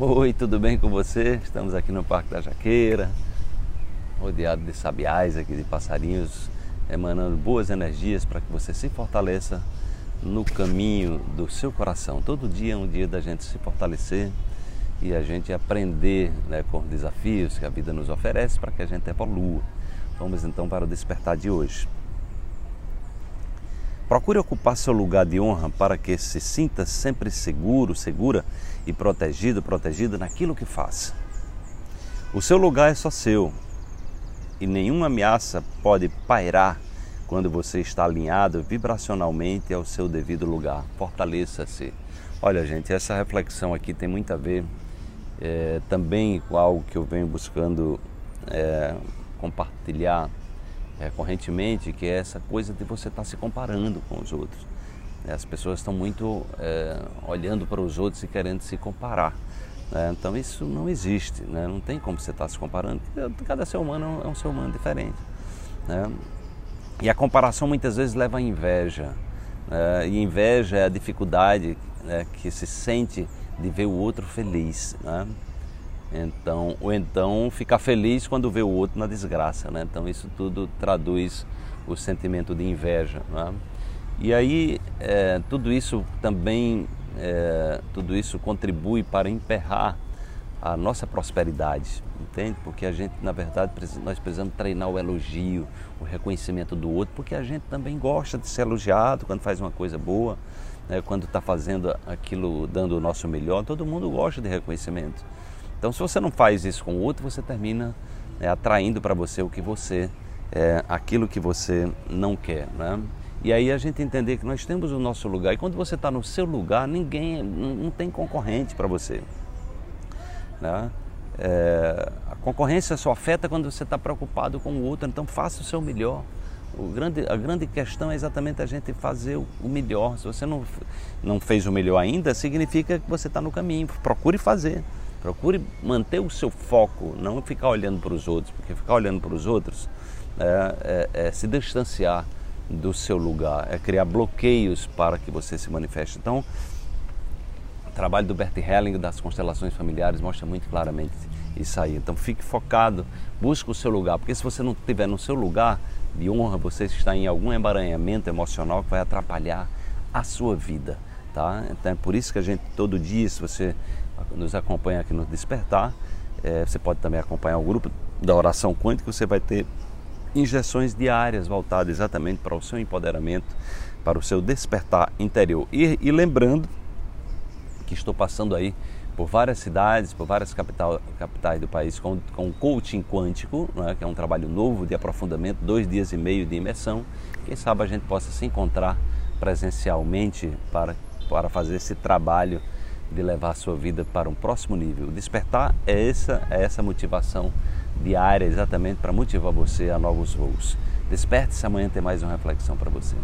Oi, tudo bem com você? Estamos aqui no Parque da Jaqueira, rodeado de sabiais aqui, de passarinhos, emanando boas energias para que você se fortaleça no caminho do seu coração. Todo dia é um dia da gente se fortalecer e a gente aprender né, com os desafios que a vida nos oferece para que a gente evolua. Vamos então para o despertar de hoje. Procure ocupar seu lugar de honra para que se sinta sempre seguro, segura e protegido, protegida naquilo que faz. O seu lugar é só seu e nenhuma ameaça pode pairar quando você está alinhado vibracionalmente ao seu devido lugar. Fortaleça-se. Olha, gente, essa reflexão aqui tem muito a ver é, também com algo que eu venho buscando é, compartilhar é, correntemente, que é essa coisa de você estar tá se comparando com os outros. É, as pessoas estão muito é, olhando para os outros e querendo se comparar. Né? Então isso não existe, né? não tem como você estar tá se comparando, cada ser humano é um ser humano diferente. Né? E a comparação muitas vezes leva à inveja. Né? E inveja é a dificuldade né, que se sente de ver o outro feliz. Né? Então, ou então ficar feliz quando vê o outro na desgraça, né? Então isso tudo traduz o sentimento de inveja, né? E aí é, tudo isso também, é, tudo isso contribui para emperrar a nossa prosperidade, entende? Porque a gente, na verdade, nós precisamos treinar o elogio, o reconhecimento do outro, porque a gente também gosta de ser elogiado quando faz uma coisa boa, né? quando está fazendo aquilo, dando o nosso melhor. Todo mundo gosta de reconhecimento. Então, se você não faz isso com o outro, você termina é, atraindo para você o que você, é, aquilo que você não quer, né? E aí a gente entender que nós temos o nosso lugar. E quando você está no seu lugar, ninguém, não, tem concorrente para você. Né? É, a concorrência só afeta quando você está preocupado com o outro. Então faça o seu melhor. O grande, a grande questão é exatamente a gente fazer o, o melhor. Se você não, não fez o melhor ainda, significa que você está no caminho. Procure fazer. Procure manter o seu foco, não ficar olhando para os outros, porque ficar olhando para os outros é, é, é, se distanciar do seu lugar, é criar bloqueios para que você se manifeste. Então, o trabalho do Bert Helling das constelações familiares mostra muito claramente isso aí. Então, fique focado, busque o seu lugar, porque se você não estiver no seu lugar de honra, você está em algum emaranhamento emocional que vai atrapalhar a sua vida. Tá? Então é por isso que a gente todo dia, se você nos acompanha aqui no Despertar. É, você pode também acompanhar o grupo da oração quântica, você vai ter injeções diárias voltadas exatamente para o seu empoderamento, para o seu despertar interior. E, e lembrando que estou passando aí por várias cidades, por várias capital, capitais do país com, com coaching quântico, né, que é um trabalho novo de aprofundamento, dois dias e meio de imersão. Quem sabe a gente possa se encontrar presencialmente para, para fazer esse trabalho de levar a sua vida para um próximo nível. Despertar é essa, é essa motivação diária exatamente para motivar você a novos voos. Desperte-se amanhã tem mais uma reflexão para você.